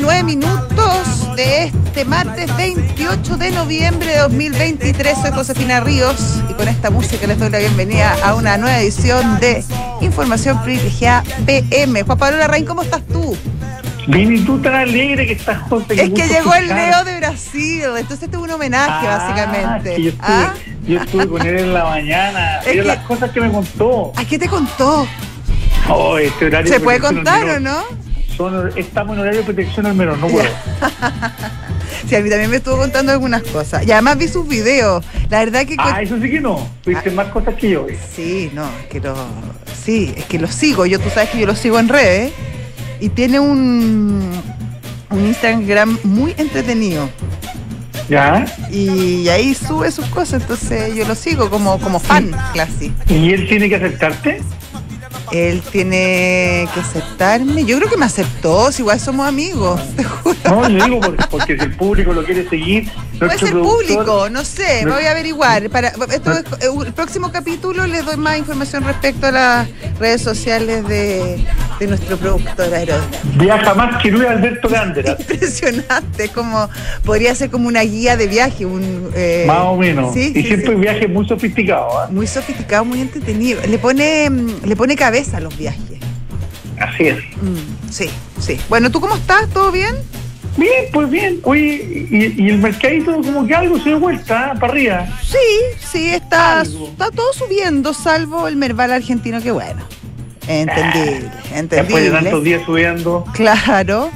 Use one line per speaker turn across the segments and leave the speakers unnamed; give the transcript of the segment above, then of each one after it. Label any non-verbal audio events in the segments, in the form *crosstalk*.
29 minutos de este martes 28 de noviembre de 2023. Soy Josefina Ríos y con esta música les doy la bienvenida a una nueva edición de Información Privilegiada PM. Juan Pablo Larraín, ¿cómo estás tú?
Bien, y tú tan alegre que estás, José.
Es que llegó el Leo de Brasil, entonces este es un homenaje,
Ah,
básicamente.
yo, estuve,
¿Ah?
yo estuve con él en la mañana. *laughs*
Es que-
las cosas que me contó.
¿A qué te contó?
Oh, este horario
¿Se
de
puede contar o no?
Son- estamos en horario de protección al menor, no puedo. *laughs*
Sí, a mí también me estuvo contando algunas cosas. Y además vi sus videos. La verdad que...
Ah, eso sí que no. Viste más cosas que yo.
Sí, no, es que lo. Sí, es que lo sigo. Yo, tú sabes que yo lo sigo en redes. Y tiene un. Un Instagram muy entretenido.
¿Ya?
Y ahí sube sus cosas. Entonces yo lo sigo como, como fan, casi.
¿Y él tiene que aceptarte?
Él tiene que aceptarme. Yo creo que me aceptó. Si igual somos amigos, te juro.
No, yo digo porque, porque si el público lo quiere seguir.
Puede ser público, no sé, me voy a averiguar. Para, esto es- eh, el próximo capítulo les doy más información respecto a las redes sociales de, de nuestro productor.
Viaja más que Luis Alberto Gándera. *laughs*
Impresionante, como podría ser como una guía de viaje, un eh,
Más o menos.
Sí,
y
sí,
siempre
sí.
viajes muy sofisticados. ¿ah?
muy sofisticado, muy entretenido. Le pone, mm, le pone cabeza a los viajes.
Así es.
Mm, sí, sí. Bueno, ¿tú cómo estás? ¿Todo bien?
Bien, pues bien. Oye, y, y el mercadito como que algo se dio vuelta ¿ah? para arriba.
Sí, sí, está,
Algo.
está todo subiendo, salvo el Merval argentino, que bueno. Entendible,
Después de
entendible.
tantos días subiendo.
Claro.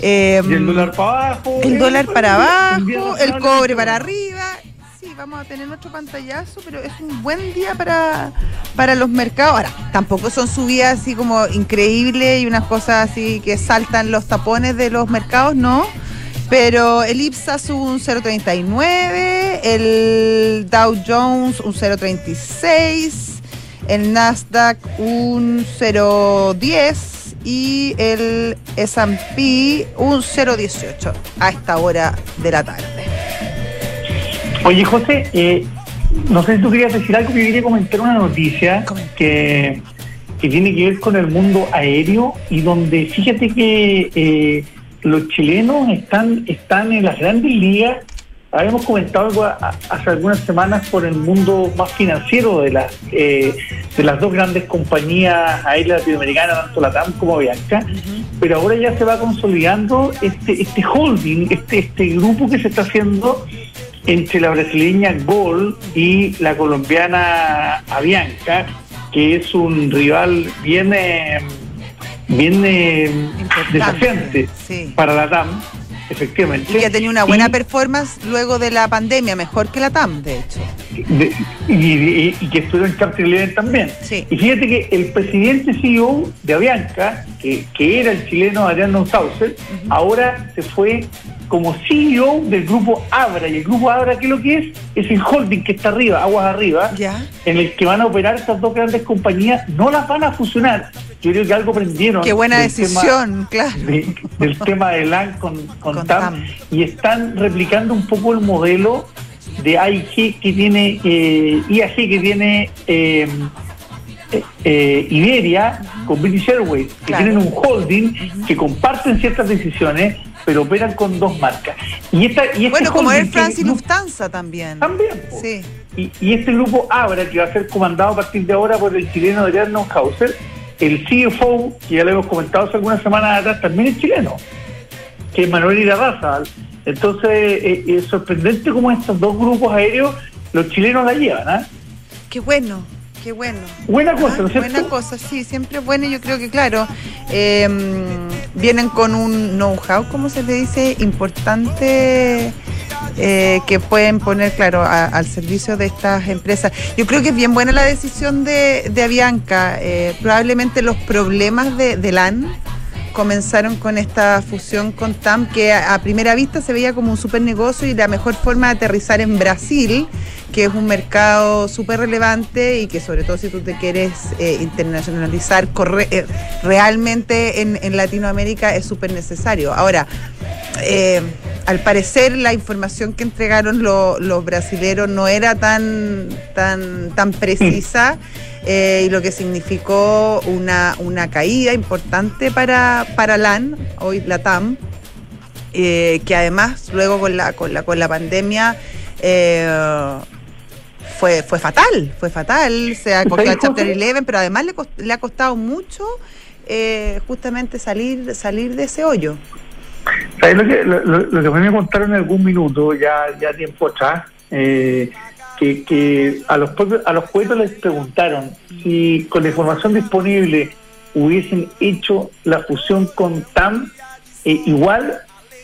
Eh,
Y el dólar para abajo.
el
eh,
dólar para abajo, el cobre para arriba. Vamos a tener nuestro pantallazo, pero es un buen día para, para los mercados. Ahora, tampoco son subidas así como increíbles y unas cosas así que saltan los tapones de los mercados, no. Pero el IPSA sube un 0.39, el Dow Jones un 0.36, el Nasdaq un 0.10 y el S&P un 0.18 a esta hora de la tarde.
Oye, José, eh, no sé si tú querías decir algo, yo quería comentar una noticia que, que tiene que ver con el mundo aéreo y donde fíjate que eh, los chilenos están, están en las grandes ligas. Habíamos comentado algo a- hace algunas semanas por el mundo más financiero de las, eh, de las dos grandes compañías aéreas latinoamericanas, tanto la TAM como Bianca, pero ahora ya se va consolidando este, este holding, este, este grupo que se está haciendo entre la brasileña Gol y la colombiana Avianca, que es un rival bien, eh, bien eh, desafiante
sí.
para la TAM, efectivamente.
Y que ha tenido una buena
Y-
performance luego de la pandemia, mejor que la TAM, de hecho.
De- y, y- y que estuvieron en Chapter 11 también.
Sí.
Y fíjate que el presidente CEO de Avianca, que, que era el chileno Adrián Saucer, ahora se fue como CEO del grupo Abra. Y el grupo Abra, ¿qué es lo que es? Es el holding que está arriba, aguas arriba,
Ya.
en el que van a operar estas dos grandes compañías. No las van a fusionar. Yo creo que algo aprendieron.
Qué buena
tema-
decisión, claro.
de- del tema de LAN con, con,
Con
TAM,
TAM.
y están replicando un poco el modelo de AIG que tiene eh, IAG que tiene eh, eh, Iberia con British Airways que
Claro.
tienen un holding que comparten ciertas decisiones pero operan con dos marcas y esta y este
Bueno, como Air France y Lufthansa también.
también.
Sí.
y, y este grupo Abra, que va a ser comandado a partir de ahora por el chileno Adrián Hauser, el CFO, que ya lo hemos comentado hace algunas semanas atrás, también es chileno, que es Manuel Irarraza. Entonces, eh, es sorprendente cómo estos dos grupos aéreos, los chilenos la llevan, ¿ah?
Qué bueno, qué bueno.
Buena cosa,
Ah,
¿no es cierto?
buena cosa, sí, siempre y yo creo que, claro, eh, vienen con un know-how, como se le dice, importante eh, que pueden poner, claro, a- al servicio de estas empresas. Yo creo que es bien buena la decisión de, de Avianca. eh, probablemente los problemas de, de LAN comenzaron con esta fusión con TAM, que a, primera vista se veía como un super negocio y la mejor forma de aterrizar en Brasil, que es un mercado súper relevante y que sobre todo si tú te quieres eh, internacionalizar corre- eh, realmente en, en Latinoamérica es súper necesario. Ahora, eh, al parecer la información que entregaron lo- los brasileros no era tan, tan, tan precisa eh, y lo que significó una, una caída importante para, para LAN, hoy la TAM, eh, que además luego con la, con la, con la pandemia eh, fue, fue fatal, fue fatal, se acogió a Chapter 11, pero además le, le ha costado mucho justamente salir, salir de ese hoyo.
¿Sabes lo que, lo, lo que me contaron en algún minuto, ya, ya tiempo atrás? Eh, que, que a los a los poetas les preguntaron si con la información disponible hubiesen hecho la fusión con TAM eh, igual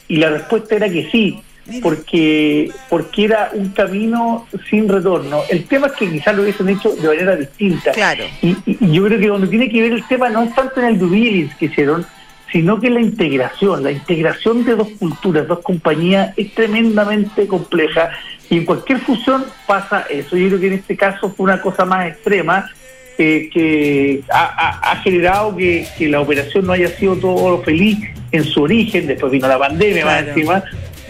y la respuesta era que sí porque porque era un camino sin retorno. El tema es que quizás lo hubiesen hecho de manera distinta.
Claro.
Y, y, yo creo que donde tiene que ver el tema no es tanto en el due que hicieron, sino que la integración, la integración de dos culturas, dos compañías es tremendamente compleja y en cualquier fusión pasa eso. Yo creo que en este caso fue una cosa más extrema eh, que ha, ha, generado que, que, la operación no haya sido todo lo feliz en su origen, después vino la pandemia
Claro.
más encima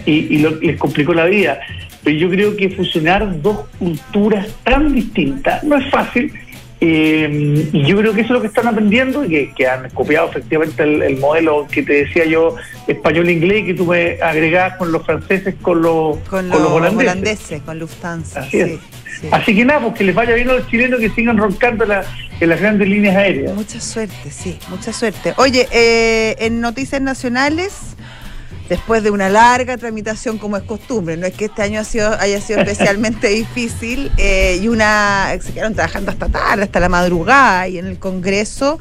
y, y lo- les complicó la vida. Pero yo creo que fusionar dos culturas tan distintas no es fácil. Eh, y yo creo que eso es lo que están aprendiendo y que, que han copiado efectivamente el, el modelo que te decía yo, español-inglés, que tú me agregabas con los franceses, con los,
Con,
con
los
holandeses.
holandeses, con Lufthansa.
Así
sí.
Así que nada, pues que les vaya bien a los chilenos que sigan roncando la- en las grandes líneas aéreas.
Mucha suerte, sí, mucha suerte. Oye, eh, en Noticias Nacionales, después de una larga tramitación como es costumbre, no es que este año ha sido, haya sido *laughs* especialmente difícil, eh, y una, se quedaron trabajando hasta tarde, hasta la madrugada, y en el Congreso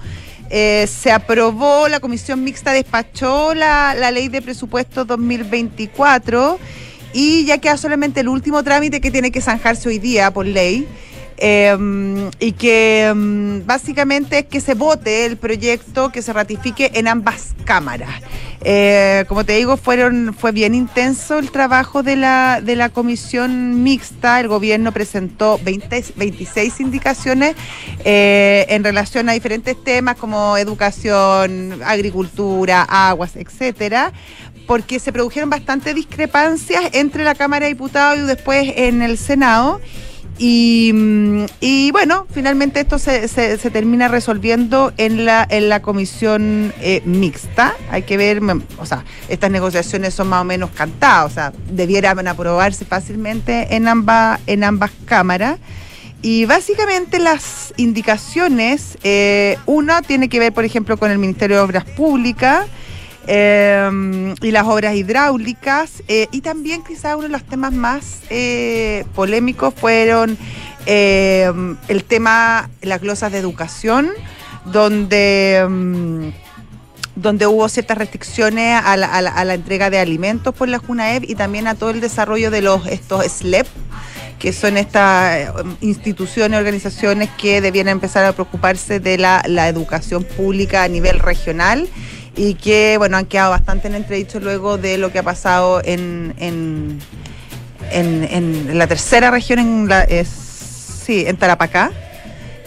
eh, se aprobó, la Comisión Mixta despachó la, la ley de presupuesto 2024, y ya queda solamente el último trámite que tiene que zanjarse hoy día por ley. Eh, y que mm, básicamente es que se vote el proyecto que se ratifique en ambas cámaras. Eh, como te digo, fueron, fue bien intenso el trabajo de la, de la comisión mixta. El gobierno presentó 20 26 indicaciones eh, en relación a diferentes temas como educación, agricultura, aguas, etcétera porque se produjeron bastantes discrepancias entre la Cámara de Diputados y después en el Senado. Y, mm, y bueno, finalmente esto se, se- termina resolviendo en la, en la comisión eh, mixta. Hay que ver, o sea, estas negociaciones son más o menos cantadas, o sea, debieran aprobarse fácilmente en ambas, en ambas cámaras. Y básicamente las indicaciones, eh, una tiene que ver, por ejemplo, con el Ministerio de Obras Públicas eh, y las obras hidráulicas. eh, y también quizás uno de los temas más eh, polémicos fueron eh, el tema, las glosas de educación, donde... mm, donde hubo ciertas restricciones a la, entrega de alimentos por la JUNAEP y también a todo el desarrollo de los estos SLEP, que son estas instituciones, organizaciones que debieran empezar a preocuparse de la educación pública a nivel regional y que, bueno, han quedado bastante en entredicho luego de lo que ha pasado en, en, en- en la tercera región, en la, es, sí, en Tarapacá,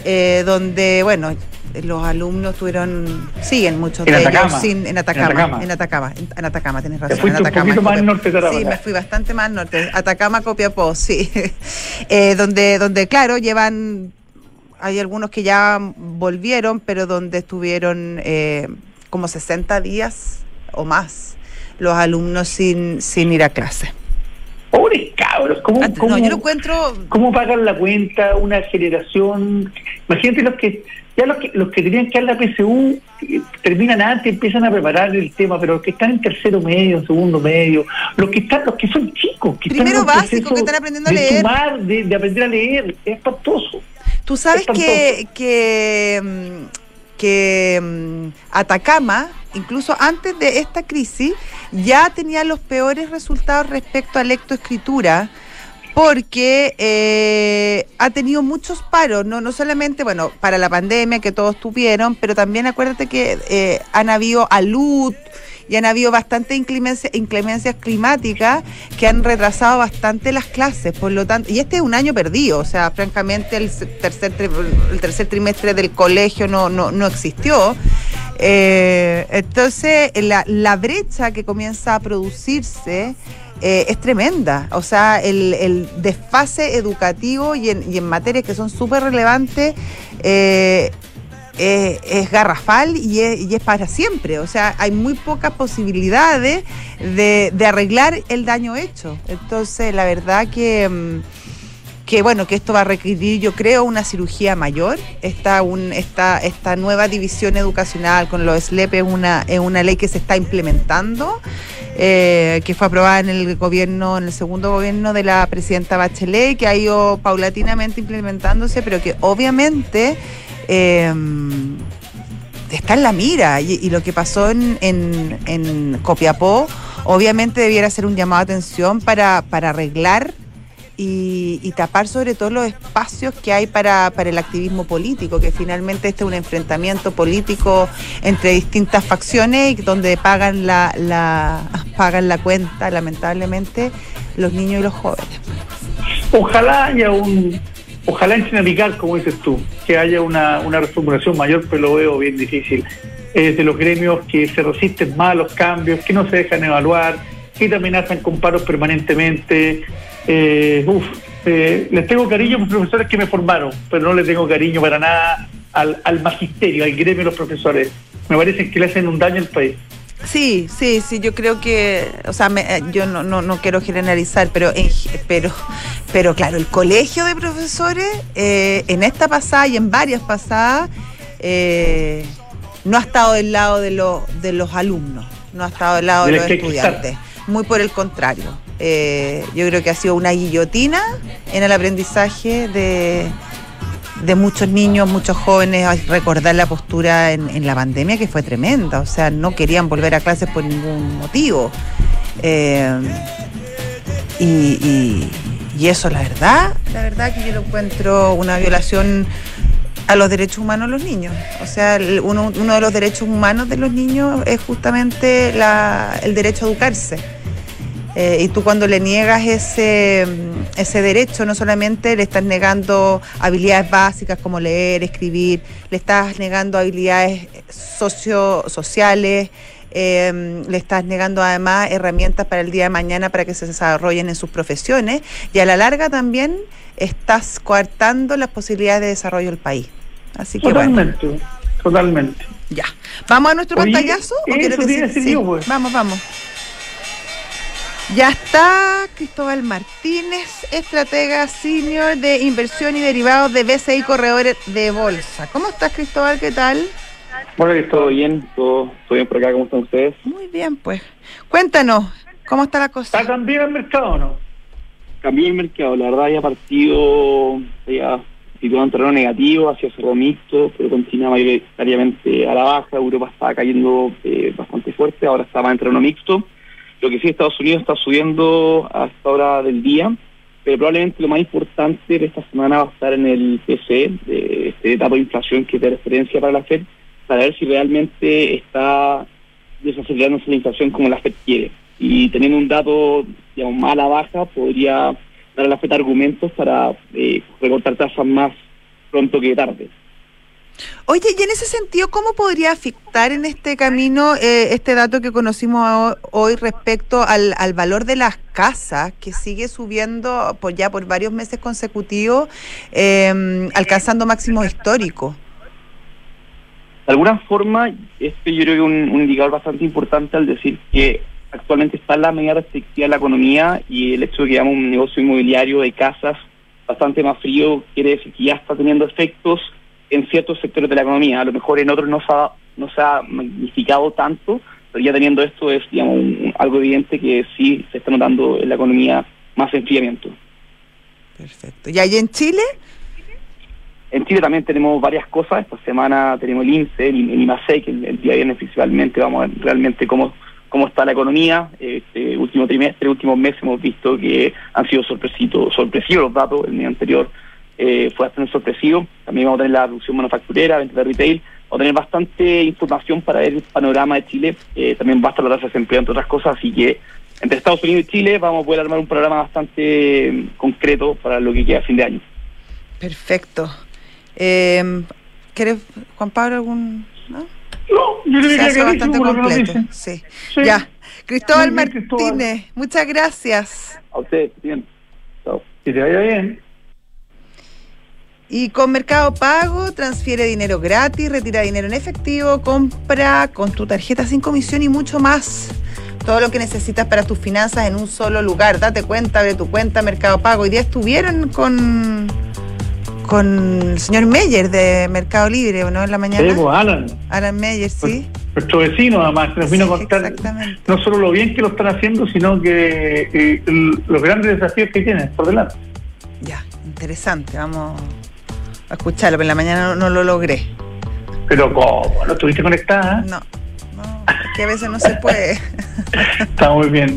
eh, donde, bueno, los alumnos tuvieron, siguen muchos de
Atacama.
ellos sin, en Atacama,
En Atacama.
en Atacama, en, en Atacama, tienes razón.
fuiste
en
un
Atacama,
poquito más norte de.
Sí, me fui bastante más norte. Atacama, Copiapó, *laughs* sí. Eh, donde, donde, claro, llevan, hay algunos que ya volvieron, pero donde estuvieron eh, como 60 días o más los alumnos sin, sin ir a clase.
Pobres cabros, ¿cómo,
Ah,
cómo,
No, yo lo encuentro
cómo pagan la cuenta una generación? Imagínate los que ya los que, los que tenían que dar la PSU eh, terminan antes, empiezan a preparar el tema, pero los que están en tercero medio, en segundo medio, los que están, los que son chicos, que
Primero
están en el
básico, que están aprendiendo a
de
leer.
sumar, de, de aprender a leer, es espantoso.
Tú sabes
Espantoso.
que, que, que mm, Atacama, incluso antes de esta crisis, ya tenía los peores resultados respecto a lectoescritura porque eh, ha tenido muchos paros, no, no solamente, bueno, para la pandemia que todos tuvieron, pero también acuérdate que eh, han habido alud y han habido bastantes inclemencia- inclemencias climáticas que han retrasado bastante las clases, por lo tanto, y este es un año perdido, o sea, francamente el tercer, el tercer trimestre del colegio no, no, no existió. Eh, entonces, la, brecha que comienza a producirse eh, es tremenda. O sea, el, el desfase educativo y en, y en materias que son súper relevantes eh, es garrafal y es, para siempre. O sea, hay muy pocas posibilidades de, arreglar el daño hecho. Entonces, la verdad que... Mm, que bueno, que esto va a requerir, yo creo, una cirugía mayor. Esta, un, esta, nueva división educacional con los SLEP es una, es una ley que se está implementando, eh, que fue aprobada en el gobierno, en el segundo gobierno de la presidenta Bachelet, que ha ido paulatinamente implementándose, pero que obviamente eh, está en la mira. Y, lo que pasó en, en, Copiapó, obviamente debiera ser un llamado de atención para, para arreglar y, tapar sobre todo los espacios que hay para, para, el activismo político, que finalmente este es un enfrentamiento político entre distintas facciones y donde pagan la, la, *laughs* pagan la cuenta, lamentablemente, los niños y los jóvenes.
Ojalá haya un, ojalá en Chinapical, como dices tú, que haya una, una reformulación mayor, pero lo veo bien difícil. De los gremios que se resisten más a los cambios, que no se dejan evaluar, que te amenazan con paros permanentemente, eh, uf, eh, les tengo cariño a los profesores que me formaron, pero no les tengo cariño para nada al, magisterio, al gremio de los profesores. Me parece que le hacen un daño al país.
Sí, sí, sí, yo creo que, o sea, eh, yo no, no, no, quiero generalizar, pero, pero, pero claro, el colegio de profesores eh, en esta pasada y en varias pasadas no ha estado del lado de, los de los alumnos, no ha estado del lado de, los estudiantes, muy por el contrario. Eh, yo creo que ha sido una guillotina en el aprendizaje de, de muchos niños, muchos jóvenes, recordar la postura en, la pandemia que fue tremenda, o sea, no querían volver a clases por ningún motivo. Eh, y, eso, la verdad, la verdad que yo lo encuentro una violación a los derechos humanos de los niños. O sea, uno, uno de los derechos humanos de los niños es justamente la, el derecho a educarse. Eh, y tú cuando le niegas ese, ese derecho, no solamente le estás negando habilidades básicas como leer, escribir, le estás negando habilidades socio, sociales, em, le estás negando además herramientas para el día de mañana para que se desarrollen en sus profesiones y a la larga también estás coartando las posibilidades de desarrollo del país. Así que
totalmente, totalmente.
Ya. ¿Vamos a nuestro pantallazo?
Pues.
Vamos, vamos. Ya está Cristóbal Martínez, estratega senior de inversión y derivados de BCI Corredores de Bolsa. ¿Cómo estás, Cristóbal? ¿Qué tal?
Bueno, todo bien, todo, bien por acá, ¿cómo están ustedes?
Muy bien, pues. Cuéntanos, ¿cómo está la cosa?
¿Está cambiando el mercado o no?
Cambió el mercado, la verdad, ya partido, ya situado en terreno negativo, hacia cerro mixto, pero continúa mayoritariamente a la baja. Europa estaba cayendo eh, bastante fuerte, ahora está más en terreno mixto lo que sí, Estados Unidos está subiendo a esta hora del día, pero probablemente lo más importante de esta semana va a estar en el PCE, de este dato de inflación que es de referencia para la FED, para ver si realmente está desacelerándose la inflación como la FED quiere. Y teniendo un dato, digamos, más a la baja, podría dar a la FED argumentos para eh, recortar tasas más pronto que tarde.
Oye, y en ese sentido, ¿cómo podría afectar en este camino eh, este dato que conocimos hoy respecto al, valor de las casas, que sigue subiendo por ya por varios meses consecutivos, em, alcanzando máximos históricos?
De alguna forma, este yo creo que un, un indicador bastante importante al decir que actualmente está la medida restrictiva de la economía y el hecho de que hagamos un negocio inmobiliario de casas bastante más frío quiere decir que ya está teniendo efectos en ciertos sectores de la economía. A lo mejor en otros no se ha, no se ha magnificado tanto, pero ya teniendo esto es digamos, algo evidente que sí se está notando en la economía más enfriamiento.
Perfecto. ¿Y ahí en Chile?
En Chile también tenemos varias cosas. Esta semana tenemos el INSE, el, IMASEC, el, el día viernes principalmente. Vamos a ver realmente cómo, cómo está la economía. Este último trimestre, últimos meses hemos visto que han sido sorpresivos los datos. El mes anterior eh, fue bastante sorpresivo. También vamos a tener la producción manufacturera, venta de retail. Vamos a tener bastante información para ver el panorama de Chile. Eh, también va a estar la tasa de desempleo, entre otras cosas. Así que entre Estados Unidos y Chile vamos a poder armar un programa bastante mm, concreto para lo que queda a fin de año.
Perfecto. Eh, ¿Quieres, Juan Pablo, algún...?
No, yo creo que
bastante completo. Sí. Ya. Cristóbal Martínez, muchas gracias.
A usted, bien.
Chao. Que te vaya bien.
Y con Mercado Pago transfiere dinero gratis, retira dinero en efectivo, compra con tu tarjeta sin comisión y mucho más. Todo lo que necesitas para tus finanzas en un solo lugar. Date cuenta, de tu cuenta Mercado Pago. Hoy día estuvieron con con el señor Meyer de Mercado Libre, ¿o no? En la mañana.
Sí, pues, Alan.
Alan Meyer, sí.
Nuestro vecino, además, que nos vino a contar no solo lo bien que lo están haciendo, sino que eh, los grandes desafíos que tienen por delante.
Ya, interesante. Vamos a escucharlo, pero en la mañana no, lo logré.
Pero ¿cómo? ¿No estuviste conectada?
No, no, que a veces no se puede. *laughs*
Está muy bien.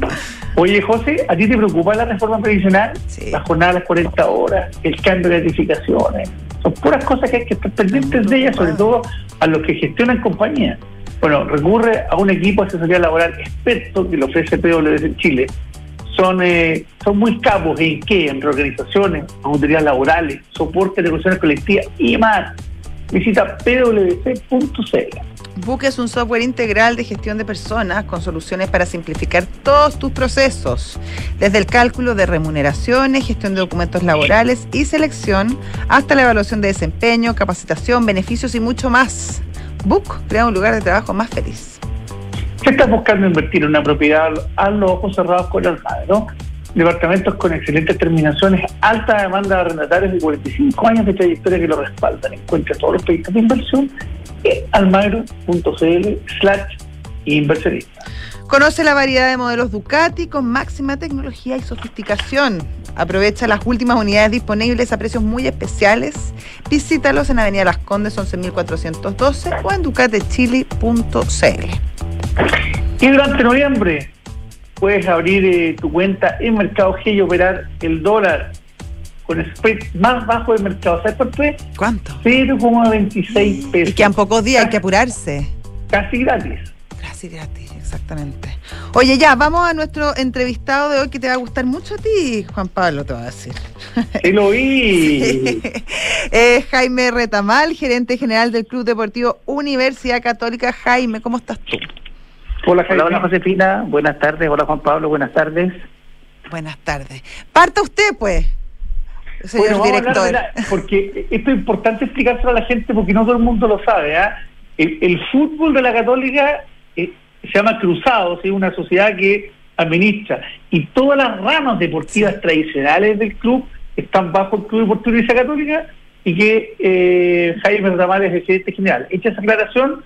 Oye, José, ¿a ti te preocupa la reforma previsional? Sí. La jornada de las 40 horas, el cambio de gratificaciones. Son puras cosas que hay que estar pendientes de ellas, sobre todo a los que gestionan compañías. Bueno, recurre a un equipo de asesoría laboral experto que lo ofrece PwC en Chile. Son, eh, son muy capos en qué? En reorganizaciones, auditorías laborales, soporte de negociaciones colectivas y más. Visita pwc.cl.
Book es un software integral de gestión de personas con soluciones para simplificar todos tus procesos, desde el cálculo de remuneraciones, gestión de documentos laborales y selección, hasta la evaluación de desempeño, capacitación, beneficios y mucho más. Book crea un lugar de trabajo más feliz.
¿Qué estás buscando invertir en una propiedad a los ojos cerrados con el ¿no? Departamentos con excelentes terminaciones, alta demanda de arrendatarios y 45 años de trayectoria que lo respaldan. Encuentra todos los proyectos de inversión almagro.cl slash inversionista.
Conoce la variedad de modelos Ducati con máxima tecnología y sofisticación. Aprovecha las últimas unidades disponibles a precios muy especiales. Visítalos en Avenida Las Condes 11412 o en ducatechile.cl.
Y durante noviembre puedes abrir eh, tu cuenta en Mercado G y operar el dólar con el spread más bajo del mercado. ¿Sabes por qué?
¿Cuánto?
0,26 pesos.
Y que en pocos días hay que apurarse.
Casi gratis.
Casi gratis, exactamente. Oye, ya, vamos a nuestro entrevistado de hoy que te va a gustar mucho a ti, Juan Pablo, te va a decir.
Sí, lo vi.
Es *laughs* Jaime Retamal, gerente general del Club Deportivo Universidad Católica. Jaime, ¿cómo estás tú?
Hola, Jaime. Hola, Josefina. Buenas tardes. Hola, Juan Pablo. Buenas tardes.
Buenas tardes. Parta usted, pues
señor director. porque esto es importante explicárselo a la gente porque no todo el mundo lo sabe. ¿ah? El, fútbol de la Católica eh, se llama Cruzados, es una sociedad que administra y todas las ramas deportivas tradicionales del club están bajo el Club Deportivo Universidad Católica y que eh, Jaime Ramírez es el gerente general. Hecha esa aclaración,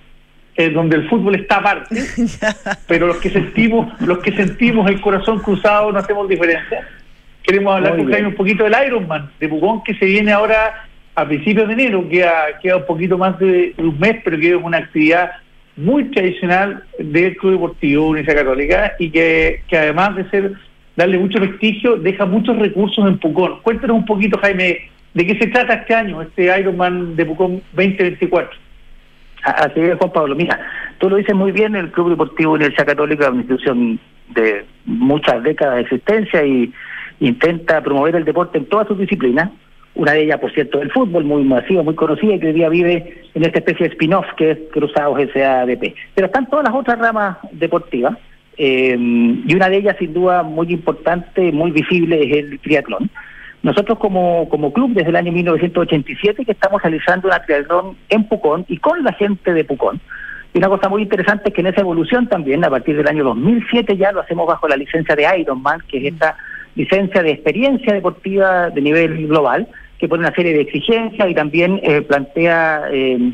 eh, donde el fútbol está aparte, *laughs* pero los que sentimos, los que sentimos el corazón cruzado no hacemos diferencia queremos hablar con Jaime un poquito del Ironman de Pucón que se viene ahora a principios de enero, queda, queda un poquito más de un mes, pero que es una actividad muy tradicional del Club Deportivo Universidad Católica y que, que además de ser darle mucho prestigio, deja muchos recursos en Pucón. Cuéntanos un poquito, Jaime, de qué se trata este año, este Ironman de Pucón 2024.
Así es, Juan Pablo. Mira, tú lo dices muy bien, el Club Deportivo Universidad Católica es una institución de muchas décadas de existencia y intenta promover el deporte en todas sus disciplinas, una de ellas, por cierto, el fútbol, muy masivo, muy conocida, y que hoy día vive en esta especie de spin-off que es Cruzados SADP. Pero están todas las otras ramas deportivas, eh, y una de ellas, sin duda, muy importante, muy visible, es el triatlón. Nosotros como, como club, desde el año 1987, que estamos realizando una triatlón en Pucón y con la gente de Pucón. Y una cosa muy interesante es que en esa evolución también, a partir del año 2007 ya lo hacemos bajo la licencia de Ironman, que es esta licencia de experiencia deportiva de nivel global, que pone una serie de exigencias y también eh, plantea eh,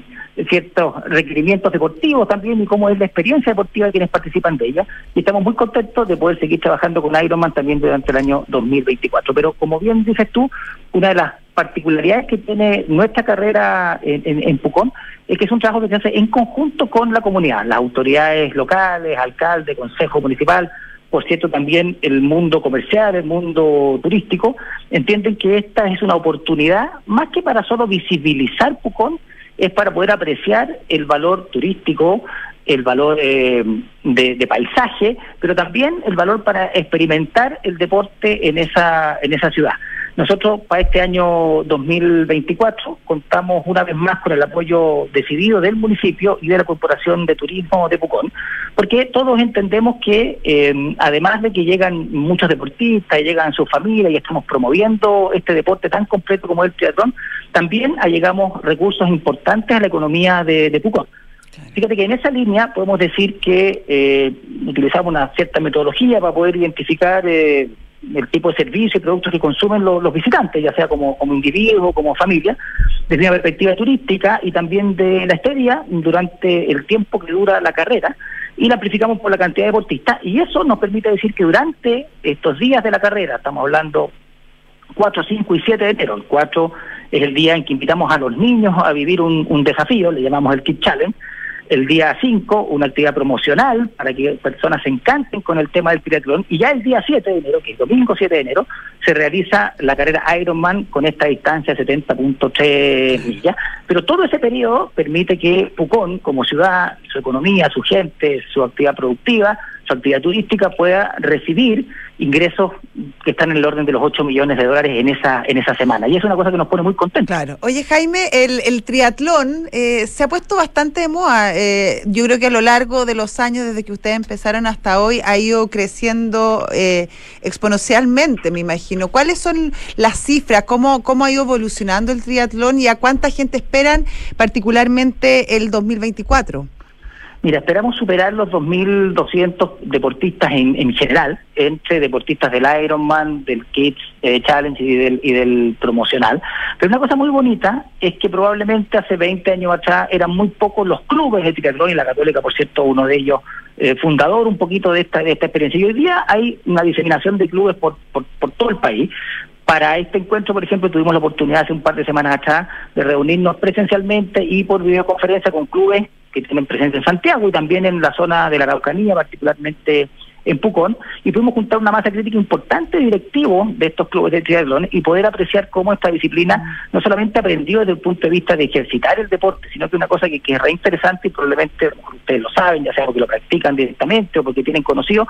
ciertos requerimientos deportivos también y cómo es la experiencia deportiva de quienes participan de ella. Y estamos muy contentos de poder seguir trabajando con Ironman también durante el año 2024. Pero como bien dices tú, una de las particularidades que tiene nuestra carrera en, en, en Pucón es que es un trabajo que se hace en conjunto con la comunidad, las autoridades locales, alcalde, consejo municipal, por cierto, también el mundo comercial, el mundo turístico, entienden que esta es una oportunidad, más que para solo visibilizar Pucón, es para poder apreciar el valor turístico, el valor eh, de, paisaje, pero también el valor para experimentar el deporte en esa, en esa ciudad. Nosotros para este año 2024 contamos una vez más con el apoyo decidido del municipio y de la Corporación de Turismo de Pucón, porque todos entendemos que eh, además de que llegan muchos deportistas llegan sus familias y estamos promoviendo este deporte tan completo como el triatlón, también allegamos recursos importantes a la economía de, de Pucón. Fíjate que en esa línea podemos decir que eh, utilizamos una cierta metodología para poder identificar eh, el tipo de servicios y productos que consumen los, visitantes, ya sea como, como individuo, como familia, desde una perspectiva turística y también de la estadía durante el tiempo que dura la carrera y la amplificamos por la cantidad de deportistas y eso nos permite decir que durante estos días de la carrera, estamos hablando 4, 5 y 7 de enero, el 4 es el día en que invitamos a los niños a vivir un, desafío, le llamamos el Kid Challenge, el día 5 una actividad promocional para que personas se encanten con el tema del triatlón. Y ya el día 7 de enero, que es domingo 7 de enero, se realiza la carrera Ironman con esta distancia de 70.3 millas, pero todo ese periodo permite que Pucón, como ciudad, su economía, su gente, su actividad productiva, su actividad turística pueda recibir ingresos que están en el orden de los 8 millones de dólares en esa en esa semana. Y es una cosa que nos pone muy contentos.
Claro. Oye, Jaime, el, el triatlón eh, se ha puesto bastante de moda. Eh, yo creo que a lo largo de los años, desde que ustedes empezaron hasta hoy, ha ido creciendo eh, exponencialmente, me imagino. ¿Cuáles son las cifras? ¿Cómo, ¿Cómo ha ido evolucionando el triatlón y a cuánta gente esperan particularmente el 2024?
Mira, esperamos superar los 2.200 deportistas en, en, general, entre deportistas del Ironman, del Kids eh, Challenge y del, y del promocional. Pero una cosa muy bonita es que probablemente hace 20 años atrás eran muy pocos los clubes de triatlón y la Católica, por cierto, uno de ellos eh, fundador un poquito de esta, de esta experiencia. Y hoy día hay una diseminación de clubes por, por, por todo el país. Para este encuentro, por ejemplo, tuvimos la oportunidad hace un par de semanas atrás de reunirnos presencialmente y por videoconferencia con clubes que tienen presencia en Santiago y también en la zona de la Araucanía, particularmente en Pucón, y pudimos juntar una masa crítica importante directivo de estos clubes de triatlón y poder apreciar cómo esta disciplina no solamente aprendió desde el punto de vista de ejercitar el deporte, sino que una cosa que, que es re interesante y probablemente ustedes lo saben, ya sea porque lo practican directamente o porque tienen conocido,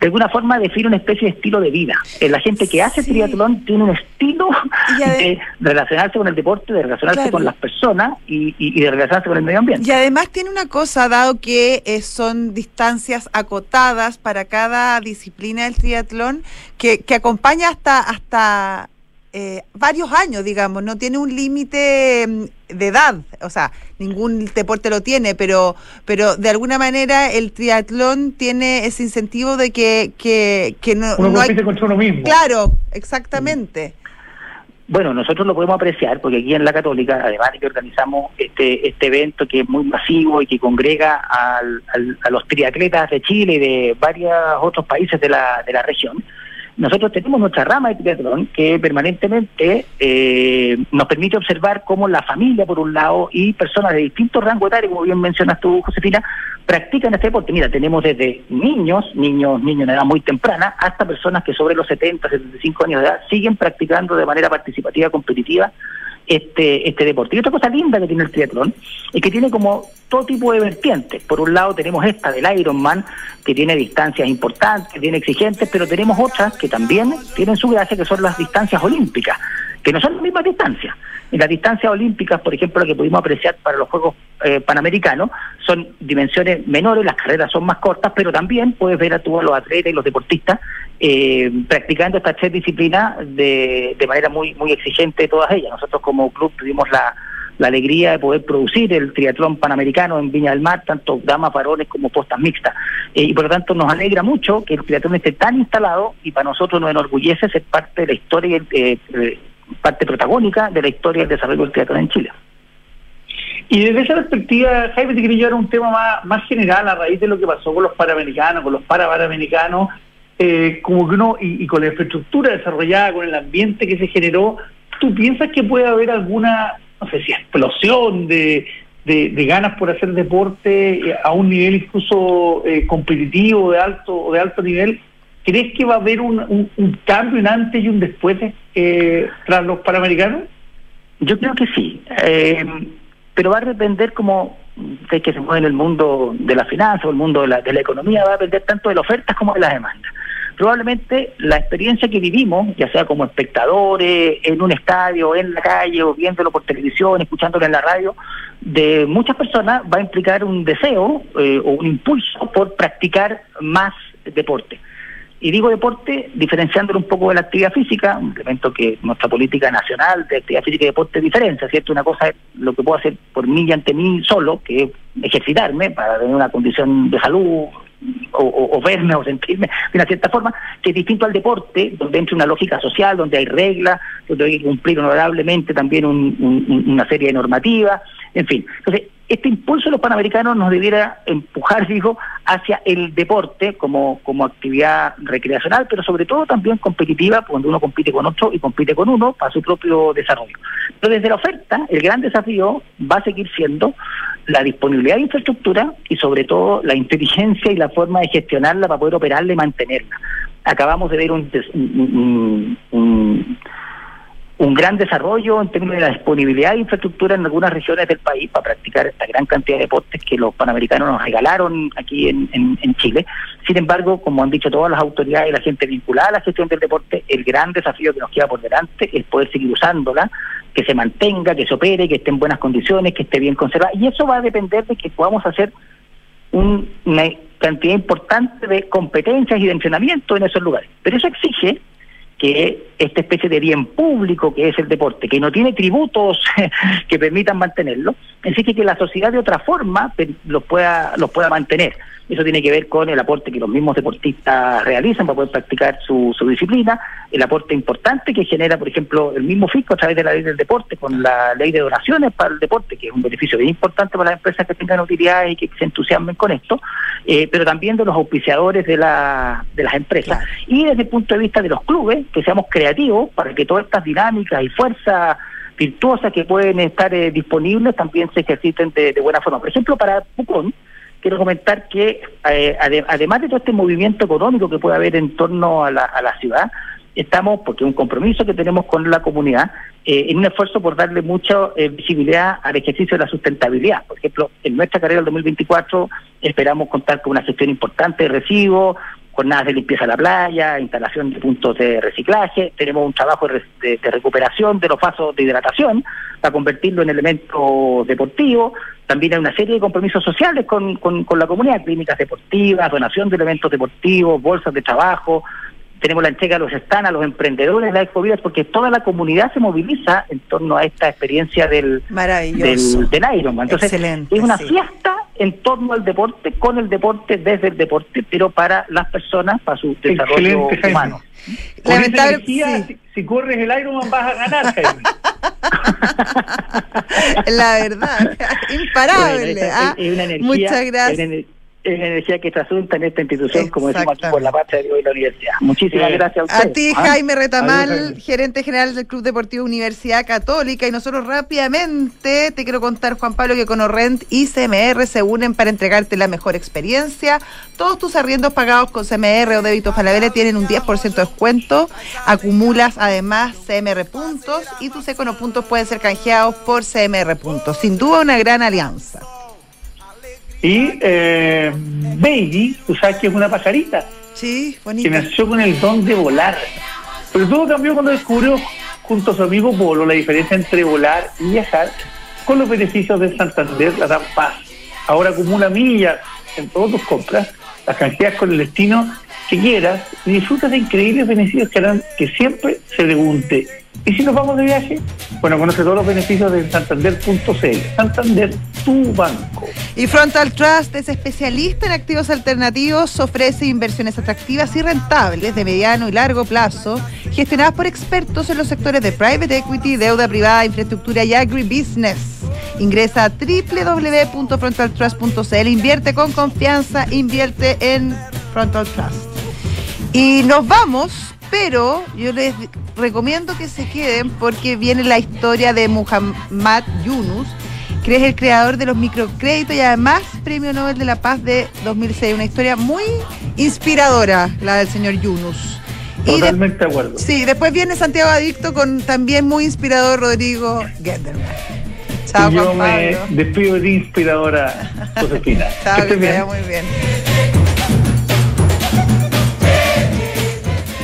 de alguna forma define una especie de estilo de vida. La gente que hace triatlón tiene un estilo de, relacionarse con el deporte, de relacionarse con las personas y, y, de relacionarse con el medio ambiente.
Y además tiene una cosa, dado que eh, son distancias acotadas para cada disciplina del triatlón, que, que acompaña hasta, hasta eh, varios años, digamos, no tiene un límite mm, de edad, o sea, ningún deporte lo tiene, pero, pero de alguna manera el triatlón tiene ese incentivo de que, que, que no,
uno
no
hay... contra uno mismo.
Claro, exactamente.
Bueno, nosotros lo podemos apreciar porque aquí en la Católica, además de que organizamos este este evento que es muy masivo y que congrega al, a los triatletas de Chile y de varios otros países de la, de la región, nosotros tenemos nuestra rama de triatlón que permanentemente eh, nos permite observar cómo la familia, por un lado, y personas de distintos rangos etarios, como bien mencionas tú, Josefina, practican este deporte. Mira, tenemos desde niños, niños, niños de edad muy temprana, hasta personas que sobre los 70, 75 años de edad siguen practicando de manera participativa, competitiva, este, este deporte. Y otra cosa linda que tiene el triatlón es que tiene como todo tipo de vertientes. Por un lado tenemos esta del Ironman, que tiene distancias importantes, tiene exigentes, pero tenemos otras que también tienen su gracia, que son las distancias olímpicas, que no son las mismas distancias. Las distancias olímpicas, por ejemplo, lo que pudimos apreciar para los Juegos eh, Panamericanos, son dimensiones menores, las carreras son más cortas, pero también puedes ver a todos los atletas y los deportistas eh, practicando estas tres disciplinas de, de manera muy, muy exigente todas ellas. Nosotros como club tuvimos la, la alegría de poder producir el triatlón panamericano en Viña del Mar, tanto damas, varones como postas mixtas. Eh, y por lo tanto nos alegra mucho que el triatlón esté tan instalado y para nosotros nos enorgullece ser parte de la historia, eh, eh, parte protagónica de la historia del desarrollo del triatlón en Chile.
Y desde esa perspectiva, Jaime, te quería llevar a un tema más, más general a raíz de lo que pasó con los panamericanos, con los parapanamericanos, eh, como que uno, y, con la infraestructura desarrollada, con el ambiente que se generó, ¿tú piensas que puede haber alguna, no sé si explosión de, de, ganas por hacer deporte a un nivel incluso eh, competitivo, de alto, de alto nivel? ¿Crees que va a haber un, cambio, un antes y un después eh, tras los panamericanos?
Yo creo que sí. Eh, pero va a depender como de que se mueve en el mundo de la finanza o el mundo de la, de la economía, va a depender tanto de la oferta como de la demanda. Probablemente la experiencia que vivimos, ya sea como espectadores, en un estadio, en la calle, o viéndolo por televisión, escuchándolo en la radio, de muchas personas va a implicar un deseo eh, o un impulso por practicar más deporte. Y digo deporte diferenciándolo un poco de la actividad física, un elemento que nuestra política nacional de actividad física y deporte diferencia, ¿cierto? Una cosa es lo que puedo hacer por mí y ante mí solo, que es ejercitarme para tener una condición de salud o, verme o sentirme de una cierta forma, que es distinto al deporte, donde entra una lógica social, donde hay reglas, donde hay que cumplir honorablemente también una serie de normativas, en fin. Entonces, este impulso de los panamericanos nos debiera empujar, *laughs* digo, hacia el deporte como, como actividad recreacional, pero sobre todo también competitiva, cuando uno compite con otro y compite con uno para su propio desarrollo. Pero desde la oferta, el gran desafío va a seguir siendo la disponibilidad de infraestructura y sobre todo la inteligencia y la forma de gestionarla para poder operarla y mantenerla. Acabamos de ver un, un un gran desarrollo en términos de la disponibilidad de infraestructura en algunas regiones del país para practicar esta gran cantidad de deportes que los panamericanos nos regalaron aquí en, Chile. Sin embargo, como han dicho todas las autoridades y la gente vinculada a la gestión del deporte, el gran desafío que nos queda por delante es poder seguir usándola, que se mantenga, que se opere, que esté en buenas condiciones, que esté bien conservada. Y eso va a depender de que podamos hacer una cantidad importante de competencias y de entrenamiento en esos lugares. Pero eso exige que esta especie de bien público que es el deporte, que no tiene tributos *laughs* que permitan mantenerlo, exige que la sociedad de otra forma los pueda, los pueda mantener. Eso tiene que ver con el aporte que los mismos deportistas realizan para poder practicar su, su disciplina, el aporte importante que genera, por ejemplo, el mismo fisco a través de la ley del deporte, con la ley de donaciones para el deporte, que es un beneficio bien importante para las empresas que tengan utilidades y que se entusiasmen con esto, eh, pero también de los auspiciadores de, la, de las empresas. Y desde el punto de vista de los clubes, que seamos creativos para que todas estas dinámicas y fuerzas virtuosas que pueden estar eh, disponibles también se ejerciten de, de, buena forma. Por ejemplo, para Pucón, quiero comentar que eh, además de todo este movimiento económico que puede haber en torno a la, a la ciudad, estamos, porque es un compromiso que tenemos con la comunidad, eh, en un esfuerzo por darle mucha eh, visibilidad al ejercicio de la sustentabilidad. Por ejemplo, en nuestra carrera del 2024 esperamos contar con una gestión importante de residuos, jornadas de limpieza de la playa, instalación de puntos de reciclaje, tenemos un trabajo de, recuperación de los pasos de hidratación para convertirlo en elemento deportivo, también hay una serie de compromisos sociales con, con, con la comunidad, clínicas deportivas, donación de elementos deportivos, bolsas de trabajo, tenemos la entrega de los están a los emprendedores de la Expovidas porque toda la comunidad se moviliza en torno a esta experiencia del, del, del Ironman. Entonces, es una fiesta en torno al deporte, con el deporte, desde el deporte, pero para las personas, para su desarrollo humano.
Lamentable, si, corres el Ironman vas a ganar, Jaime. *laughs*
la verdad, *laughs* imparable. ¿ah? Muchas gracias
es energía que se asunta en esta institución, como decimos aquí por la patria de la universidad. Muchísimas gracias a usted.
A ti, ¿Ah? Jaime Retamal, gerente general del Club Deportivo Universidad Católica. Y nosotros rápidamente te quiero contar, Juan Pablo, que con Orrent y CMR se unen para entregarte la mejor experiencia. Todos tus arriendos pagados con CMR o débito Falabella tienen un 10% de descuento. Acumulas además CMR puntos y tus puntos pueden ser canjeados por CMR puntos. Sin duda una gran alianza.
Y eh, Baby, tú sabes que es una pajarita.
Sí, bonita.
Que nació con el don de volar. Pero todo cambió cuando descubrió junto a su amigo Polo la diferencia entre volar y viajar con los beneficios de Santander, la dan paz. Ahora acumula millas en todas tus compras, las canjeas con el destino que quieras y disfrutas de increíbles beneficios que harán que siempre se pregunte ¿Y si nos vamos de viaje? Bueno, conoce todos los beneficios de santander.cl. Santander, tu banco.
Y Frontal Trust es especialista en activos alternativos, ofrece inversiones atractivas y rentables de mediano y largo plazo, gestionadas por expertos en los sectores de private equity, deuda privada, infraestructura y agribusiness. Ingresa a www.frontaltrust.cl, invierte con confianza, invierte en Frontal Trust. Y nos vamos, pero yo les recomiendo que se queden porque viene la historia de Muhammad Yunus, que es el creador de los microcréditos y además Premio Nobel de la Paz de 2006. Una historia muy inspiradora, la del señor Yunus.
Totalmente de acuerdo.
Sí, después viene Santiago Adicto con también muy inspirador Rodrigo Genderman.
Chao, yo me despido de inspiradora *laughs* Josefina.
Chao, que, que muy bien.